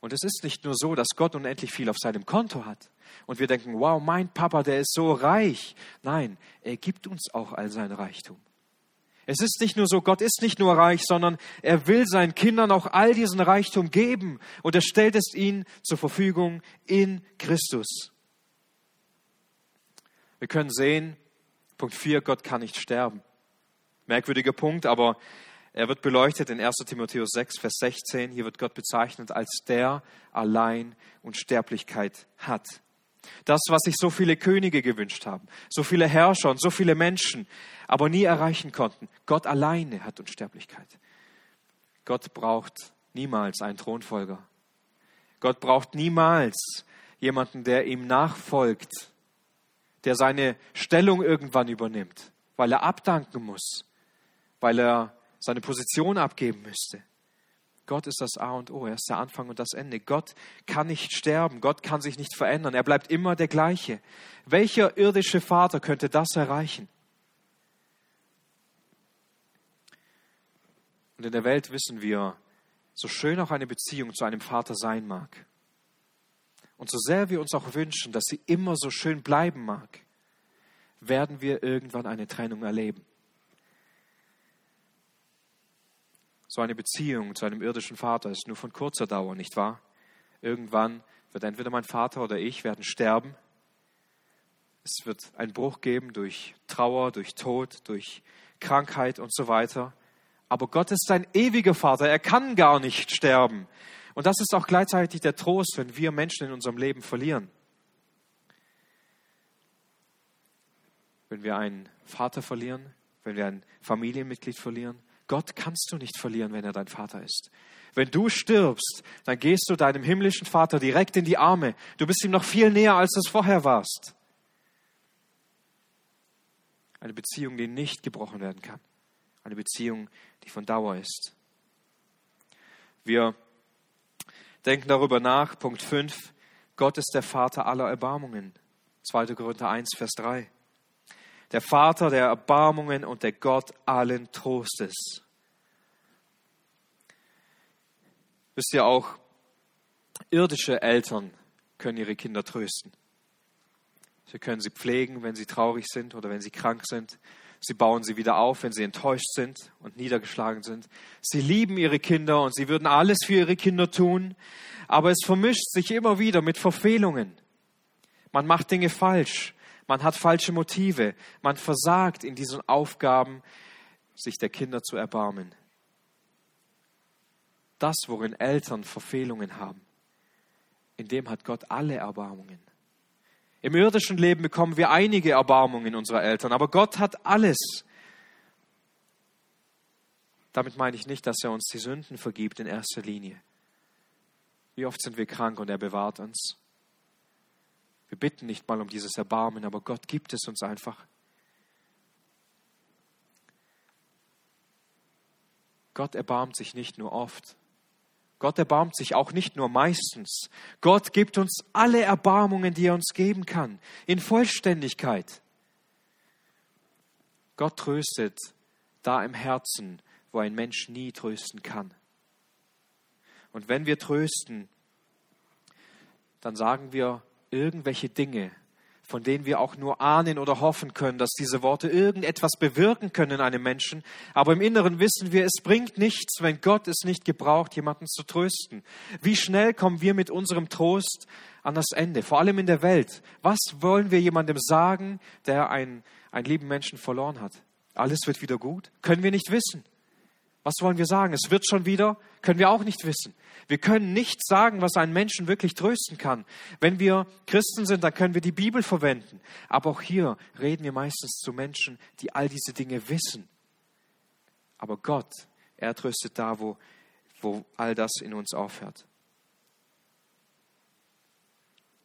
Und es ist nicht nur so, dass Gott unendlich viel auf seinem Konto hat und wir denken, wow, mein Papa, der ist so reich. Nein, er gibt uns auch all sein Reichtum. Es ist nicht nur so, Gott ist nicht nur reich, sondern er will seinen Kindern auch all diesen Reichtum geben und er stellt es ihnen zur Verfügung in Christus. Wir können sehen, Punkt 4, Gott kann nicht sterben. Merkwürdiger Punkt, aber er wird beleuchtet in 1 Timotheus 6, Vers 16. Hier wird Gott bezeichnet als der allein Unsterblichkeit hat. Das, was sich so viele Könige gewünscht haben, so viele Herrscher und so viele Menschen, aber nie erreichen konnten. Gott alleine hat Unsterblichkeit. Gott braucht niemals einen Thronfolger. Gott braucht niemals jemanden, der ihm nachfolgt, der seine Stellung irgendwann übernimmt, weil er abdanken muss, weil er seine Position abgeben müsste. Gott ist das A und O, er ist der Anfang und das Ende. Gott kann nicht sterben, Gott kann sich nicht verändern, er bleibt immer der gleiche. Welcher irdische Vater könnte das erreichen? Und in der Welt wissen wir, so schön auch eine Beziehung zu einem Vater sein mag, und so sehr wir uns auch wünschen, dass sie immer so schön bleiben mag, werden wir irgendwann eine Trennung erleben. So eine Beziehung zu einem irdischen Vater ist nur von kurzer Dauer, nicht wahr? Irgendwann wird entweder mein Vater oder ich werden sterben. Es wird einen Bruch geben durch Trauer, durch Tod, durch Krankheit und so weiter. Aber Gott ist ein ewiger Vater. Er kann gar nicht sterben. Und das ist auch gleichzeitig der Trost, wenn wir Menschen in unserem Leben verlieren. Wenn wir einen Vater verlieren, wenn wir ein Familienmitglied verlieren, Gott kannst du nicht verlieren, wenn er dein Vater ist. Wenn du stirbst, dann gehst du deinem himmlischen Vater direkt in die Arme. Du bist ihm noch viel näher, als du es vorher warst. Eine Beziehung, die nicht gebrochen werden kann. Eine Beziehung, die von Dauer ist. Wir denken darüber nach. Punkt 5. Gott ist der Vater aller Erbarmungen. 2. Korinther 1, Vers 3 der Vater der Erbarmungen und der Gott allen Trostes. Wisst ihr auch, irdische Eltern können ihre Kinder trösten. Sie können sie pflegen, wenn sie traurig sind oder wenn sie krank sind. Sie bauen sie wieder auf, wenn sie enttäuscht sind und niedergeschlagen sind. Sie lieben ihre Kinder und sie würden alles für ihre Kinder tun. Aber es vermischt sich immer wieder mit Verfehlungen. Man macht Dinge falsch. Man hat falsche Motive. Man versagt in diesen Aufgaben, sich der Kinder zu erbarmen. Das, worin Eltern Verfehlungen haben, in dem hat Gott alle Erbarmungen. Im irdischen Leben bekommen wir einige Erbarmungen unserer Eltern, aber Gott hat alles. Damit meine ich nicht, dass er uns die Sünden vergibt in erster Linie. Wie oft sind wir krank und er bewahrt uns? Wir bitten nicht mal um dieses Erbarmen, aber Gott gibt es uns einfach. Gott erbarmt sich nicht nur oft. Gott erbarmt sich auch nicht nur meistens. Gott gibt uns alle Erbarmungen, die er uns geben kann, in Vollständigkeit. Gott tröstet da im Herzen, wo ein Mensch nie trösten kann. Und wenn wir trösten, dann sagen wir irgendwelche Dinge, von denen wir auch nur ahnen oder hoffen können, dass diese Worte irgendetwas bewirken können in einem Menschen. Aber im Inneren wissen wir, es bringt nichts, wenn Gott es nicht gebraucht, jemanden zu trösten. Wie schnell kommen wir mit unserem Trost an das Ende, vor allem in der Welt? Was wollen wir jemandem sagen, der einen, einen lieben Menschen verloren hat? Alles wird wieder gut? Können wir nicht wissen. Was wollen wir sagen? Es wird schon wieder? Können wir auch nicht wissen. Wir können nicht sagen, was einen Menschen wirklich trösten kann. Wenn wir Christen sind, dann können wir die Bibel verwenden. Aber auch hier reden wir meistens zu Menschen, die all diese Dinge wissen. Aber Gott, er tröstet da, wo, wo all das in uns aufhört.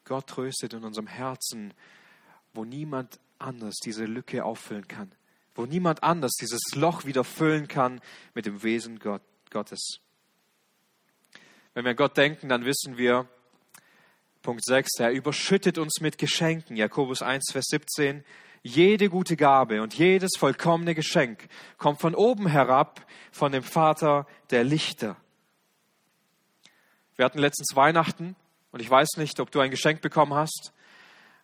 Gott tröstet in unserem Herzen, wo niemand anders diese Lücke auffüllen kann wo niemand anders dieses Loch wieder füllen kann mit dem Wesen Gott, Gottes. Wenn wir an Gott denken, dann wissen wir, Punkt 6, er überschüttet uns mit Geschenken. Jakobus 1, Vers 17. Jede gute Gabe und jedes vollkommene Geschenk kommt von oben herab, von dem Vater der Lichter. Wir hatten letztens Weihnachten und ich weiß nicht, ob du ein Geschenk bekommen hast.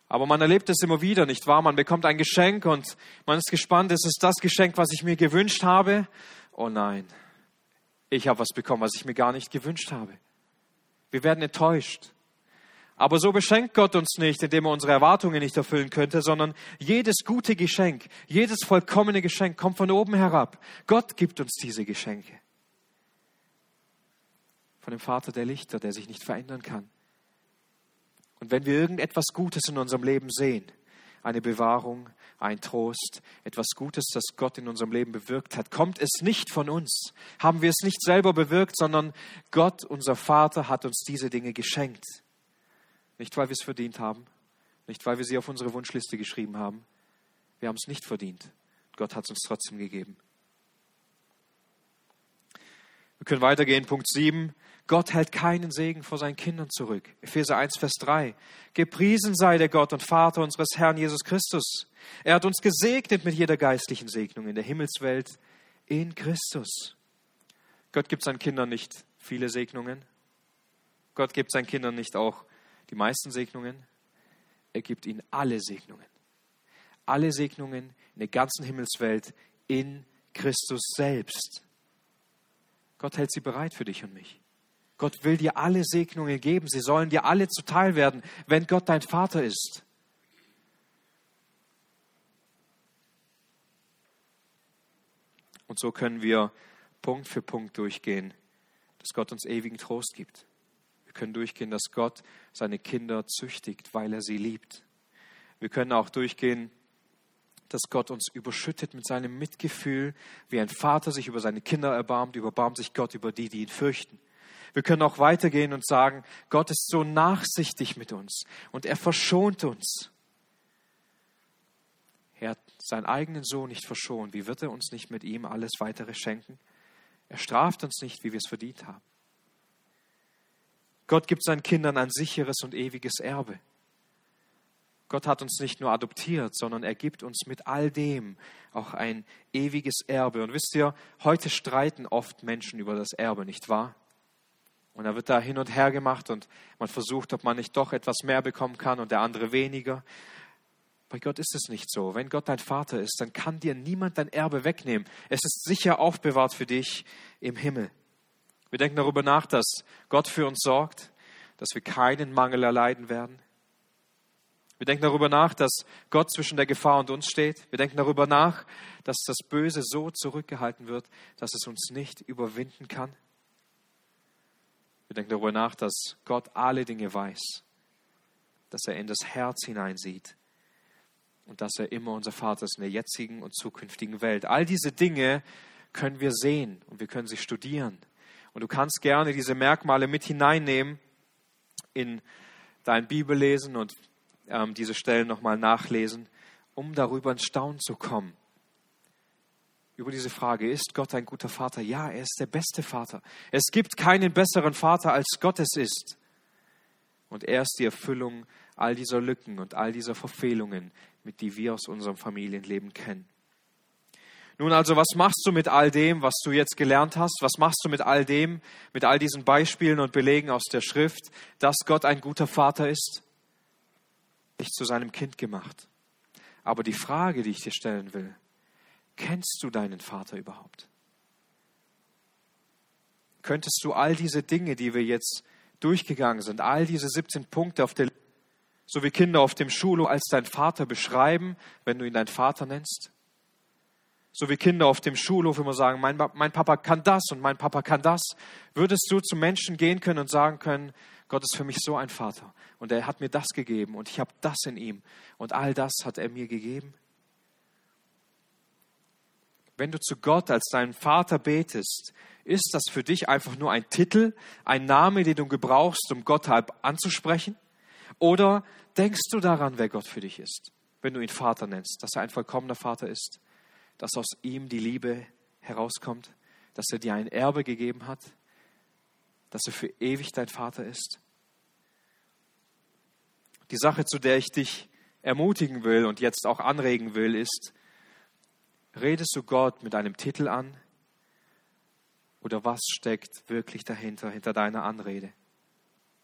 Aber man erlebt es immer wieder, nicht wahr? Man bekommt ein Geschenk und man ist gespannt, ist es das Geschenk, was ich mir gewünscht habe? Oh nein, ich habe was bekommen, was ich mir gar nicht gewünscht habe. Wir werden enttäuscht. Aber so beschenkt Gott uns nicht, indem er unsere Erwartungen nicht erfüllen könnte, sondern jedes gute Geschenk, jedes vollkommene Geschenk kommt von oben herab. Gott gibt uns diese Geschenke. Von dem Vater der Lichter, der sich nicht verändern kann. Und wenn wir irgendetwas Gutes in unserem Leben sehen, eine Bewahrung, ein Trost, etwas Gutes, das Gott in unserem Leben bewirkt hat, kommt es nicht von uns. Haben wir es nicht selber bewirkt, sondern Gott, unser Vater, hat uns diese Dinge geschenkt. Nicht, weil wir es verdient haben, nicht, weil wir sie auf unsere Wunschliste geschrieben haben. Wir haben es nicht verdient. Gott hat es uns trotzdem gegeben. Wir können weitergehen. Punkt 7. Gott hält keinen Segen vor seinen Kindern zurück. Epheser 1, Vers 3. Gepriesen sei der Gott und Vater unseres Herrn Jesus Christus. Er hat uns gesegnet mit jeder geistlichen Segnung in der Himmelswelt in Christus. Gott gibt seinen Kindern nicht viele Segnungen. Gott gibt seinen Kindern nicht auch die meisten Segnungen. Er gibt ihnen alle Segnungen. Alle Segnungen in der ganzen Himmelswelt in Christus selbst. Gott hält sie bereit für dich und mich. Gott will dir alle Segnungen geben. Sie sollen dir alle zuteil werden, wenn Gott dein Vater ist. Und so können wir Punkt für Punkt durchgehen, dass Gott uns ewigen Trost gibt. Wir können durchgehen, dass Gott seine Kinder züchtigt, weil er sie liebt. Wir können auch durchgehen, dass Gott uns überschüttet mit seinem Mitgefühl, wie ein Vater sich über seine Kinder erbarmt, überbarmt sich Gott über die, die ihn fürchten. Wir können auch weitergehen und sagen, Gott ist so nachsichtig mit uns und er verschont uns. Er hat seinen eigenen Sohn nicht verschont. Wie wird er uns nicht mit ihm alles weitere schenken? Er straft uns nicht, wie wir es verdient haben. Gott gibt seinen Kindern ein sicheres und ewiges Erbe. Gott hat uns nicht nur adoptiert, sondern er gibt uns mit all dem auch ein ewiges Erbe. Und wisst ihr, heute streiten oft Menschen über das Erbe, nicht wahr? Und da wird da hin und her gemacht und man versucht, ob man nicht doch etwas mehr bekommen kann und der andere weniger. Bei Gott ist es nicht so. Wenn Gott dein Vater ist, dann kann dir niemand dein Erbe wegnehmen. Es ist sicher aufbewahrt für dich im Himmel. Wir denken darüber nach, dass Gott für uns sorgt, dass wir keinen Mangel erleiden werden. Wir denken darüber nach, dass Gott zwischen der Gefahr und uns steht. Wir denken darüber nach, dass das Böse so zurückgehalten wird, dass es uns nicht überwinden kann. Wir denken darüber nach, dass Gott alle Dinge weiß, dass er in das Herz hineinsieht und dass er immer unser Vater ist in der jetzigen und zukünftigen Welt. All diese Dinge können wir sehen und wir können sie studieren. Und du kannst gerne diese Merkmale mit hineinnehmen in dein Bibellesen und ähm, diese Stellen nochmal nachlesen, um darüber ins Staunen zu kommen. Über diese Frage, ist Gott ein guter Vater? Ja, er ist der beste Vater. Es gibt keinen besseren Vater, als Gott es ist. Und er ist die Erfüllung all dieser Lücken und all dieser Verfehlungen, mit die wir aus unserem Familienleben kennen. Nun also, was machst du mit all dem, was du jetzt gelernt hast? Was machst du mit all dem, mit all diesen Beispielen und Belegen aus der Schrift, dass Gott ein guter Vater ist? Dich zu seinem Kind gemacht. Aber die Frage, die ich dir stellen will, kennst du deinen Vater überhaupt? Könntest du all diese Dinge, die wir jetzt durchgegangen sind, all diese 17 Punkte auf der so wie Kinder auf dem Schulhof als dein Vater beschreiben, wenn du ihn dein Vater nennst? So wie Kinder auf dem Schulhof immer sagen, mein, mein Papa kann das und mein Papa kann das. Würdest du zu Menschen gehen können und sagen können, Gott ist für mich so ein Vater und er hat mir das gegeben und ich habe das in ihm und all das hat er mir gegeben? Wenn du zu Gott als deinen Vater betest, ist das für dich einfach nur ein Titel, ein Name, den du gebrauchst, um Gott anzusprechen? Oder denkst du daran, wer Gott für dich ist, wenn du ihn Vater nennst, dass er ein vollkommener Vater ist, dass aus ihm die Liebe herauskommt, dass er dir ein Erbe gegeben hat, dass er für ewig dein Vater ist? Die Sache, zu der ich dich ermutigen will und jetzt auch anregen will, ist, redest du Gott mit einem Titel an oder was steckt wirklich dahinter, hinter deiner Anrede?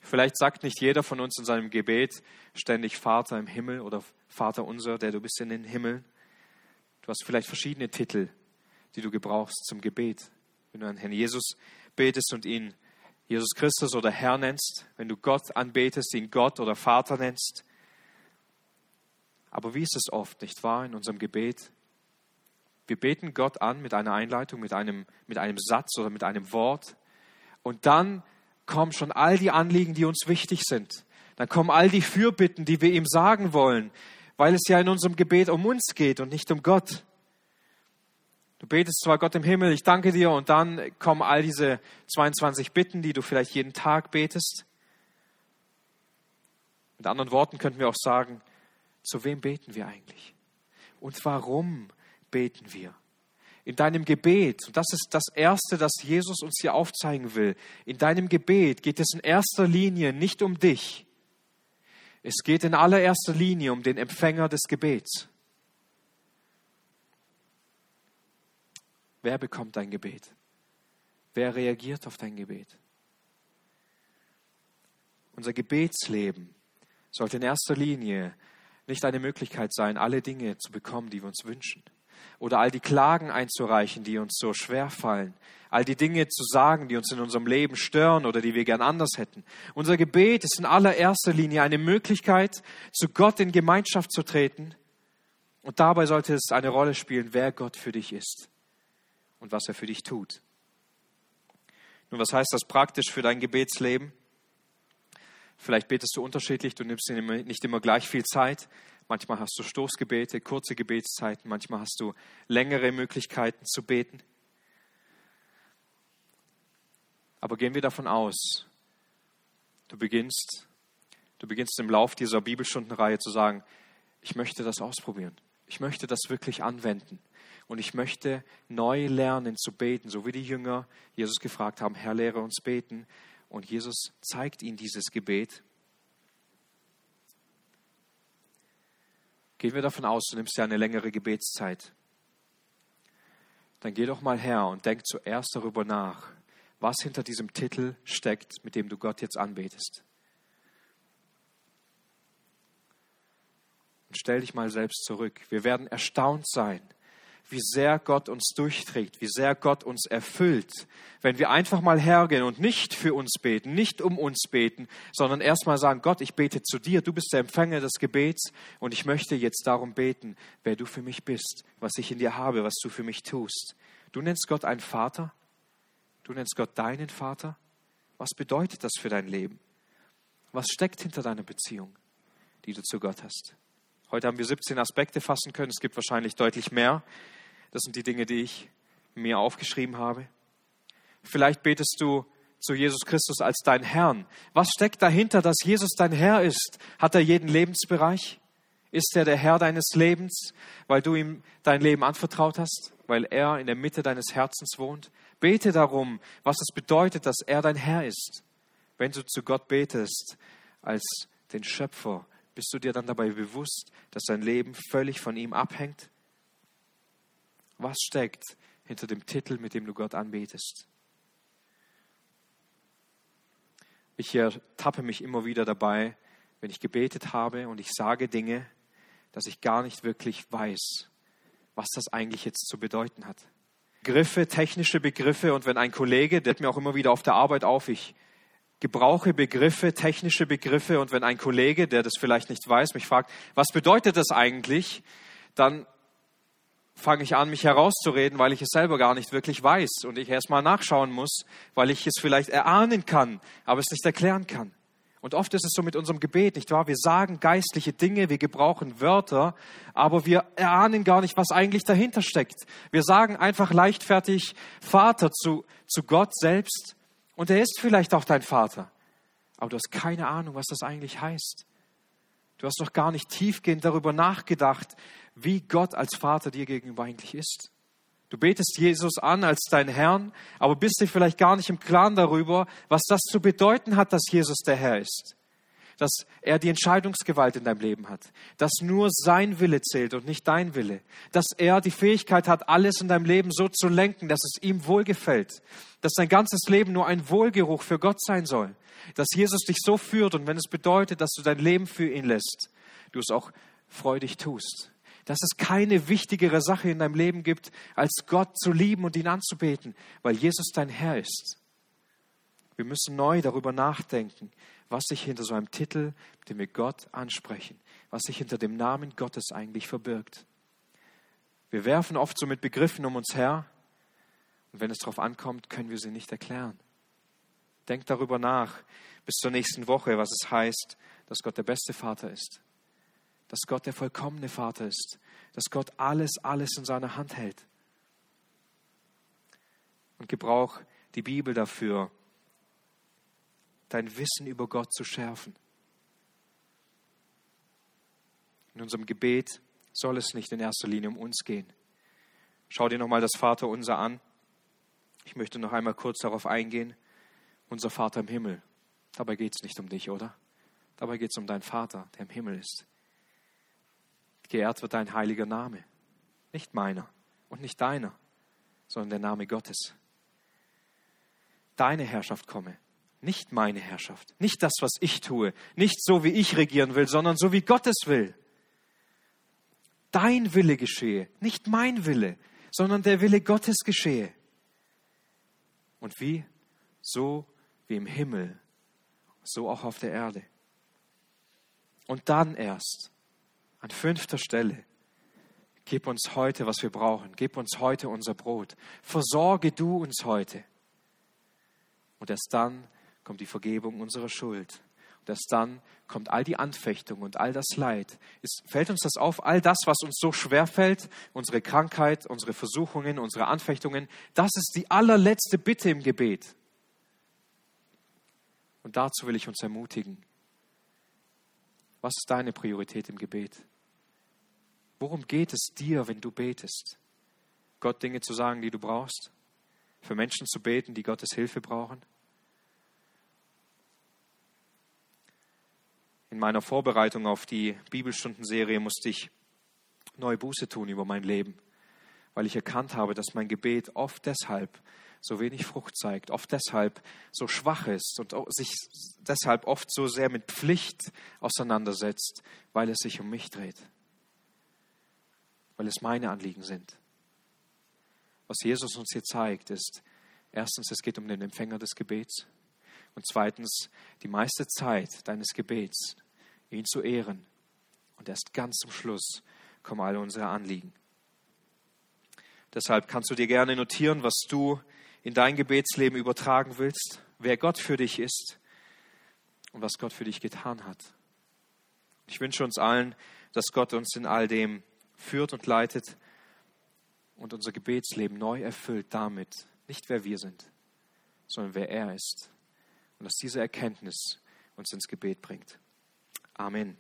Vielleicht sagt nicht jeder von uns in seinem Gebet ständig Vater im Himmel oder Vater unser, der du bist in den Himmel. Du hast vielleicht verschiedene Titel, die du gebrauchst zum Gebet. Wenn du an Herrn Jesus betest und ihn Jesus Christus oder Herr nennst, wenn du Gott anbetest, ihn Gott oder Vater nennst. Aber wie ist es oft, nicht wahr, in unserem Gebet? Wir beten Gott an mit einer Einleitung, mit einem, mit einem Satz oder mit einem Wort. Und dann kommen schon all die Anliegen, die uns wichtig sind. Dann kommen all die Fürbitten, die wir ihm sagen wollen, weil es ja in unserem Gebet um uns geht und nicht um Gott. Du betest zwar Gott im Himmel, ich danke dir, und dann kommen all diese 22 Bitten, die du vielleicht jeden Tag betest. Mit anderen Worten könnten wir auch sagen, zu wem beten wir eigentlich? Und warum beten wir? in deinem Gebet, und das ist das Erste, das Jesus uns hier aufzeigen will, in deinem Gebet geht es in erster Linie nicht um dich. Es geht in allererster Linie um den Empfänger des Gebets. Wer bekommt dein Gebet? Wer reagiert auf dein Gebet? Unser Gebetsleben sollte in erster Linie nicht eine Möglichkeit sein, alle Dinge zu bekommen, die wir uns wünschen oder all die Klagen einzureichen, die uns so schwer fallen, all die Dinge zu sagen, die uns in unserem Leben stören oder die wir gern anders hätten. Unser Gebet ist in allererster Linie eine Möglichkeit, zu Gott in Gemeinschaft zu treten. Und dabei sollte es eine Rolle spielen, wer Gott für dich ist und was er für dich tut. Nun, was heißt das praktisch für dein Gebetsleben? Vielleicht betest du unterschiedlich, du nimmst nicht immer gleich viel Zeit. Manchmal hast du Stoßgebete, kurze Gebetszeiten, manchmal hast du längere Möglichkeiten zu beten. Aber gehen wir davon aus, du beginnst, du beginnst im Lauf dieser Bibelstundenreihe zu sagen, ich möchte das ausprobieren. Ich möchte das wirklich anwenden. Und ich möchte neu lernen zu beten, so wie die Jünger Jesus gefragt haben, Herr, lehre uns beten. Und Jesus zeigt ihnen dieses Gebet Gehen wir davon aus, du nimmst ja eine längere Gebetszeit. Dann geh doch mal her und denk zuerst darüber nach, was hinter diesem Titel steckt, mit dem du Gott jetzt anbetest. Und stell dich mal selbst zurück. Wir werden erstaunt sein, wie sehr Gott uns durchträgt, wie sehr Gott uns erfüllt, wenn wir einfach mal hergehen und nicht für uns beten, nicht um uns beten, sondern erstmal sagen, Gott, ich bete zu dir, du bist der Empfänger des Gebets und ich möchte jetzt darum beten, wer du für mich bist, was ich in dir habe, was du für mich tust. Du nennst Gott einen Vater, du nennst Gott deinen Vater. Was bedeutet das für dein Leben? Was steckt hinter deiner Beziehung, die du zu Gott hast? Heute haben wir 17 Aspekte fassen können. Es gibt wahrscheinlich deutlich mehr. Das sind die Dinge, die ich mir aufgeschrieben habe. Vielleicht betest du zu Jesus Christus als dein Herrn. Was steckt dahinter, dass Jesus dein Herr ist? Hat er jeden Lebensbereich? Ist er der Herr deines Lebens, weil du ihm dein Leben anvertraut hast, weil er in der Mitte deines Herzens wohnt? Bete darum, was es bedeutet, dass er dein Herr ist. Wenn du zu Gott betest als den Schöpfer, bist du dir dann dabei bewusst, dass dein Leben völlig von ihm abhängt? Was steckt hinter dem Titel, mit dem du Gott anbetest? Ich ertappe mich immer wieder dabei, wenn ich gebetet habe und ich sage Dinge, dass ich gar nicht wirklich weiß, was das eigentlich jetzt zu bedeuten hat. Begriffe, technische Begriffe und wenn ein Kollege, der hat mir auch immer wieder auf der Arbeit auf, ich gebrauche Begriffe, technische Begriffe und wenn ein Kollege, der das vielleicht nicht weiß, mich fragt, was bedeutet das eigentlich, dann fange ich an, mich herauszureden, weil ich es selber gar nicht wirklich weiß und ich erstmal nachschauen muss, weil ich es vielleicht erahnen kann, aber es nicht erklären kann. Und oft ist es so mit unserem Gebet, nicht wahr? Wir sagen geistliche Dinge, wir gebrauchen Wörter, aber wir erahnen gar nicht, was eigentlich dahinter steckt. Wir sagen einfach leichtfertig Vater zu, zu Gott selbst und er ist vielleicht auch dein Vater, aber du hast keine Ahnung, was das eigentlich heißt. Du hast doch gar nicht tiefgehend darüber nachgedacht, wie Gott als Vater dir gegenüber eigentlich ist. Du betest Jesus an als dein Herrn, aber bist dir vielleicht gar nicht im Klaren darüber, was das zu bedeuten hat, dass Jesus der Herr ist. Dass er die Entscheidungsgewalt in deinem Leben hat. Dass nur sein Wille zählt und nicht dein Wille. Dass er die Fähigkeit hat, alles in deinem Leben so zu lenken, dass es ihm wohlgefällt. Dass dein ganzes Leben nur ein Wohlgeruch für Gott sein soll. Dass Jesus dich so führt und wenn es bedeutet, dass du dein Leben für ihn lässt, du es auch freudig tust dass es keine wichtigere Sache in deinem Leben gibt, als Gott zu lieben und ihn anzubeten, weil Jesus dein Herr ist. Wir müssen neu darüber nachdenken, was sich hinter so einem Titel, dem wir Gott ansprechen, was sich hinter dem Namen Gottes eigentlich verbirgt. Wir werfen oft so mit Begriffen um uns her und wenn es darauf ankommt, können wir sie nicht erklären. Denk darüber nach bis zur nächsten Woche, was es heißt, dass Gott der beste Vater ist dass Gott der vollkommene Vater ist, dass Gott alles, alles in seiner Hand hält. Und gebrauch die Bibel dafür, dein Wissen über Gott zu schärfen. In unserem Gebet soll es nicht in erster Linie um uns gehen. Schau dir nochmal das Vaterunser an. Ich möchte noch einmal kurz darauf eingehen. Unser Vater im Himmel. Dabei geht es nicht um dich, oder? Dabei geht es um deinen Vater, der im Himmel ist. Geehrt wird dein heiliger Name. Nicht meiner und nicht deiner, sondern der Name Gottes. Deine Herrschaft komme, nicht meine Herrschaft. Nicht das, was ich tue, nicht so, wie ich regieren will, sondern so, wie Gott es will. Dein Wille geschehe, nicht mein Wille, sondern der Wille Gottes geschehe. Und wie? So wie im Himmel, so auch auf der Erde. Und dann erst an fünfter Stelle, gib uns heute, was wir brauchen. Gib uns heute unser Brot. Versorge du uns heute. Und erst dann kommt die Vergebung unserer Schuld. Und erst dann kommt all die Anfechtung und all das Leid. Es fällt uns das auf, all das, was uns so schwer fällt, unsere Krankheit, unsere Versuchungen, unsere Anfechtungen, das ist die allerletzte Bitte im Gebet. Und dazu will ich uns ermutigen. Was ist deine Priorität im Gebet? Worum geht es dir, wenn du betest? Gott Dinge zu sagen, die du brauchst? Für Menschen zu beten, die Gottes Hilfe brauchen? In meiner Vorbereitung auf die Bibelstundenserie musste ich neue Buße tun über mein Leben, weil ich erkannt habe, dass mein Gebet oft deshalb so wenig Frucht zeigt, oft deshalb so schwach ist und sich deshalb oft so sehr mit Pflicht auseinandersetzt, weil es sich um mich dreht. Weil es meine Anliegen sind. Was Jesus uns hier zeigt, ist erstens, es geht um den Empfänger des Gebets und zweitens, die meiste Zeit deines Gebets, ihn zu ehren. Und erst ganz zum Schluss kommen alle unsere Anliegen. Deshalb kannst du dir gerne notieren, was du in dein Gebetsleben übertragen willst, wer Gott für dich ist und was Gott für dich getan hat. Ich wünsche uns allen, dass Gott uns in all dem führt und leitet und unser Gebetsleben neu erfüllt damit, nicht wer wir sind, sondern wer er ist. Und dass diese Erkenntnis uns ins Gebet bringt. Amen.